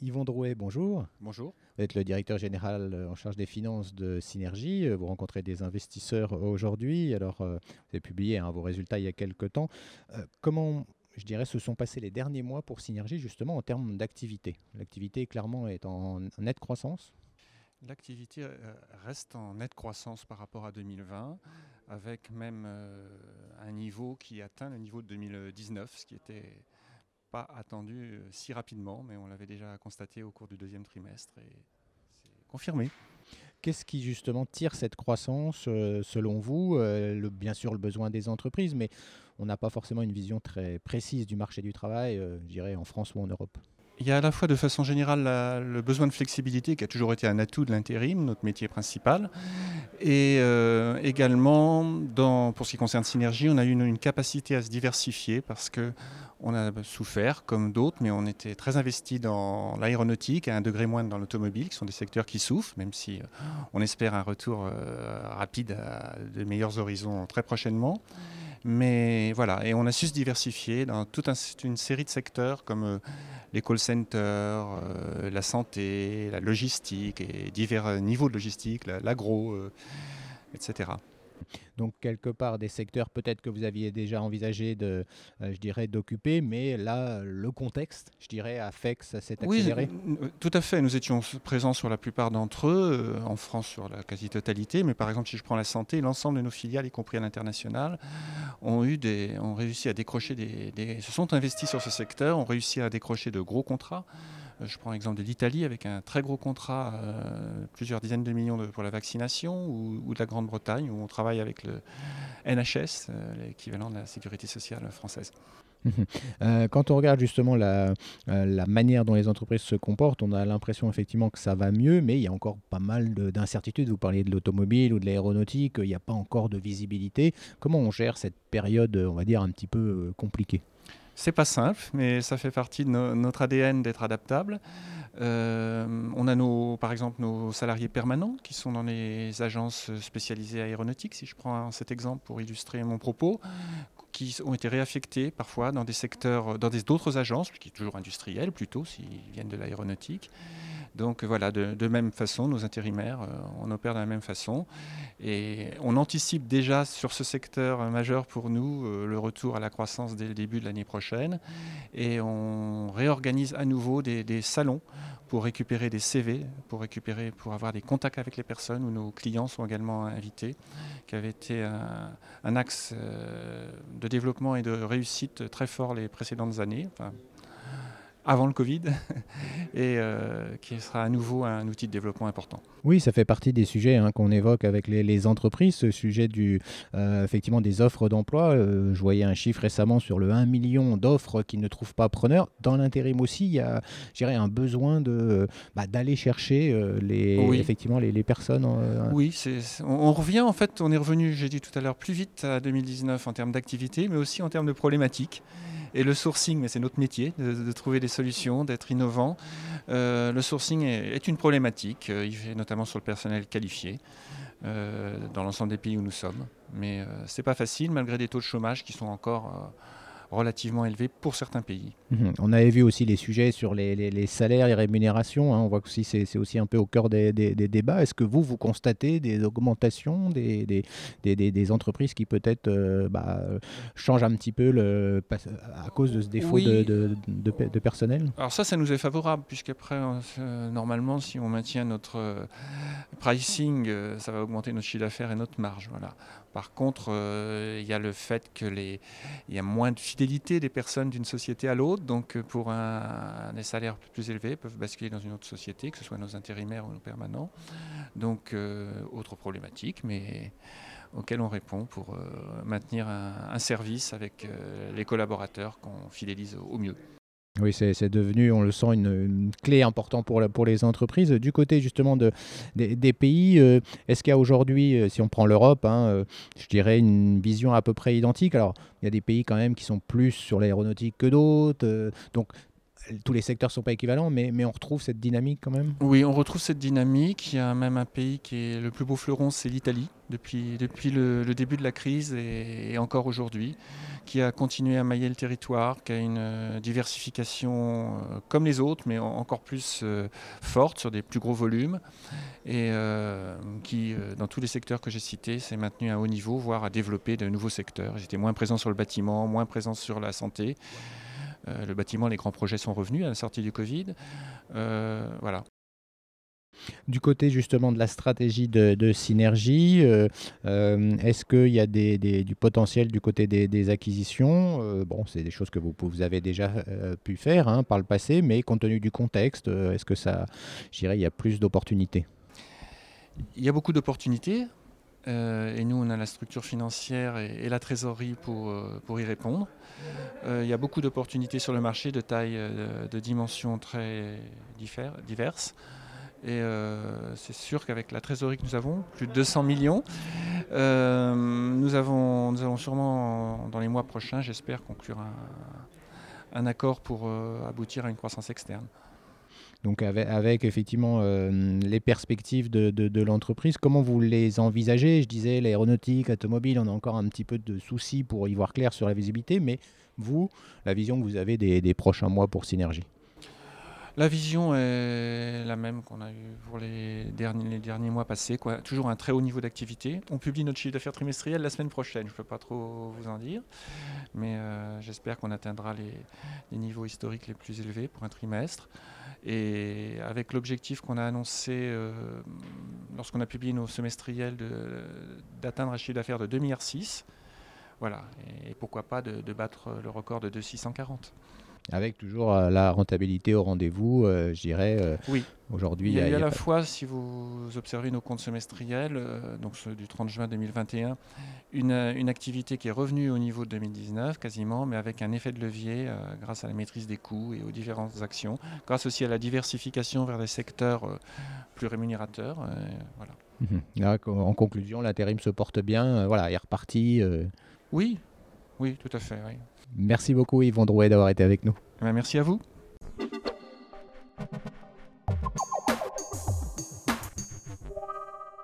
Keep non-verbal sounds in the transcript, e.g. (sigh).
Yvon Drouet, bonjour. Bonjour. Vous êtes le directeur général euh, en charge des finances de Synergie. Euh, vous rencontrez des investisseurs aujourd'hui. Alors, euh, vous avez publié hein, vos résultats il y a quelques temps. comment, je dirais, se sont passés les derniers mois pour Synergie, justement, en termes d'activité? L'activité, clairement, est en, nette croissance L'activité reste en nette croissance par rapport à 2020, avec même un niveau qui atteint le niveau de 2019, ce qui était pas attendu euh, si rapidement, mais on l'avait déjà constaté au cours du deuxième trimestre et c'est confirmé. Qu'est-ce qui justement tire cette croissance euh, selon vous euh, le, Bien sûr le besoin des entreprises, mais on n'a pas forcément une vision très précise du marché du travail, je dirais en France ou en Europe? Il y a à la fois de façon générale le besoin de flexibilité qui a toujours été un atout de l'intérim, notre métier principal, et également dans, pour ce qui concerne Synergie, on a eu une, une capacité à se diversifier parce que on a souffert comme d'autres, mais on était très investi dans l'aéronautique à un degré moindre dans l'automobile, qui sont des secteurs qui souffrent, même si euh, on espère un retour euh, rapide à de meilleurs horizons très prochainement. Mais voilà, et on a su se diversifier dans toute une série de secteurs comme euh, les call centers, la santé, la logistique et divers niveaux de logistique, l'agro, etc. Donc quelque part des secteurs peut-être que vous aviez déjà envisagé de, euh, je dirais, d'occuper, mais là le contexte, je dirais, a fait que ça s'est accéléré. Oui, tout à fait. Nous étions présents sur la plupart d'entre eux, euh, en France sur la quasi-totalité, mais par exemple si je prends la santé, l'ensemble de nos filiales, y compris à l'international, ont eu des, ont réussi à décrocher des, des, se sont investis sur ce secteur, ont réussi à décrocher de gros contrats. Je prends l'exemple de l'Italie avec un très gros contrat, euh, plusieurs dizaines de millions pour la vaccination, ou, de la Grande-Bretagne où on travaille avec le NHS, euh, l'équivalent de la sécurité sociale française. Euh, quand on regarde justement la, manière dont les entreprises se comportent, on a l'impression effectivement que ça va mieux, mais il y a encore pas mal d'incertitudes. Vous parliez de l'automobile ou de l'aéronautique, il n'y a pas encore de visibilité. Comment on gère cette période, on va dire, un petit peu compliquée? C'est pas simple, mais ça fait partie de notre ADN d'être adaptable. Euh, on a nos, par exemple nos salariés permanents qui sont dans les agences spécialisées aéronautiques, si je prends cet exemple pour illustrer mon propos, qui ont été réaffectés parfois dans des secteurs, dans d'autres agences, qui sont toujours industrielles plutôt, s'ils viennent de l'aéronautique. Donc voilà, de, même façon, nos intérimaires, euh, on opère de la même façon. Et on anticipe déjà sur ce secteur majeur pour nous euh, le retour à la croissance dès le début de l'année prochaine. Et on réorganise à nouveau des, salons pour récupérer des CV, pour récupérer, pour avoir des contacts avec les personnes où nos clients sont également invités, qui avait été un, axe euh, de développement et de réussite très fort les précédentes années avant le Covid (laughs) et euh, qui sera à nouveau un outil de développement important. Oui, ça fait partie des sujets hein, qu'on évoque avec les, entreprises, ce sujet du, euh, effectivement des offres d'emploi. Euh, je voyais un chiffre récemment sur le 1 million d'offres qui ne trouvent pas preneur. Dans l'intérim aussi, il y a un besoin de, bah, d'aller chercher les, effectivement les, personnes. oui, c'est, on, revient en fait, on est revenu, j'ai dit tout à l'heure, plus vite à 2019 en termes d'activité, mais aussi en termes de problématiques. Et le sourcing, mais c'est notre métier, de, trouver des solutions, d'être innovant. Euh, le sourcing est, une problématique, euh, notamment sur le personnel qualifié. Euh, dans l'ensemble des pays où nous sommes. Mais ce n'est pas facile, malgré des taux de chômage qui sont encore relativement élevé pour certains pays. Mhm. On avait vu aussi les sujets sur les, salaires, les rémunérations. Hein. On voit que c'est aussi un peu au cœur des, débats. Est-ce que vous, vous constatez des augmentations des, des entreprises qui peut-être euh, bah, changent un petit peu le, à cause de ce défaut de, de, personnel? Alors ça, ça nous est favorable, puisqu'après, euh, normalement, si on maintient notre euh, pricing, ça va augmenter notre chiffre d'affaires et notre marge. Voilà. Par contre, il y a le fait qu'il y a moins de fidélité des personnes d'une société à l'autre. Donc, euh, pour un, des salaires plus élevés, peuvent basculer dans une autre société, que ce soit nos intérimaires ou nos permanents. Donc, euh, autre problématique, mais auquel on répond pour euh, maintenir un, service avec les collaborateurs qu'on fidélise au mieux. Oui, c'est devenu, on le sent, une, clé importante pour, pour les entreprises. Du côté justement de, des, pays, euh, est-ce qu'il y a aujourd'hui, euh, si on prend l'Europe, hein, euh, je dirais une vision à peu près identique? Alors, il y a des pays quand même qui sont plus sur l'aéronautique que d'autres. donc, tous les secteurs ne sont pas équivalents, mais, on retrouve cette dynamique quand même? Oui, on retrouve cette dynamique. Il y a même un pays qui est le plus beau fleuron, c'est l'Italie, depuis, le, début de la crise et, encore aujourd'hui, qui a continué à mailler le territoire, qui a une euh, diversification euh, comme les autres, mais encore plus euh, forte sur des plus gros volumes, et qui, dans tous les secteurs que j'ai cités, s'est maintenu à haut niveau, voire à développer de nouveaux secteurs. J'étais moins présent sur le bâtiment, moins présent sur la santé. Le bâtiment, les grands projets sont revenus à la sortie du Covid. Euh, voilà. Du côté justement de la stratégie de, synergie, euh, est-ce qu'il y a du potentiel du côté des, acquisitions? Bon, c'est des choses que vous, vous avez déjà pu faire hein, par le passé, mais compte tenu du contexte, est-ce que ça, je dirais, il y a plus d'opportunités? Il y a beaucoup d'opportunités. Euh, et nous, on a la structure financière et, la trésorerie pour, euh, pour y répondre. Euh, il y a beaucoup d'opportunités sur le marché de taille, de dimensions très diverses. Et c'est sûr qu'avec la trésorerie que nous avons, plus de 200 millions, nous, avons, nous allons sûrement, dans les mois prochains, j'espère, conclure un accord pour aboutir à une croissance externe. Donc avec, effectivement euh, les perspectives de, l'entreprise, comment vous les envisagez? Je disais l'aéronautique, automobile, on a encore un petit peu de soucis pour y voir clair sur la visibilité, mais vous, la vision que vous avez des, prochains mois pour Synergie? La vision est la même qu'on a eue pour les derniers, mois passés. Quoi. Toujours un très haut niveau d'activité. On publie notre chiffre d'affaires trimestriel la semaine prochaine. Je ne peux pas trop vous en dire. Mais euh, j'espère qu'on atteindra les, niveaux historiques les plus élevés pour un trimestre. Et avec l'objectif qu'on a annoncé euh, lorsqu'on a publié nos semestriels d'atteindre un chiffre d'affaires de 2,6 milliards. Voilà, et, pourquoi pas de, de, battre le record de 2,640 avec toujours euh, la rentabilité au rendez-vous, euh, je dirais. Euh, oui. Aujourd'hui, il y a, à la fois, si vous observez nos comptes semestriels, donc ceux du 30 juin 2021, une, une, activité qui est revenue au niveau de 2019 quasiment, mais avec un effet de levier grâce à la maîtrise des coûts et aux différentes actions, grâce aussi à la diversification vers des secteurs plus rémunérateurs. voilà. Mhm. en conclusion, l'intérim se porte bien, voilà, il est reparti. Oui, oui, tout à fait. Merci beaucoup Yvon Drouet d'avoir été avec nous. Merci à vous.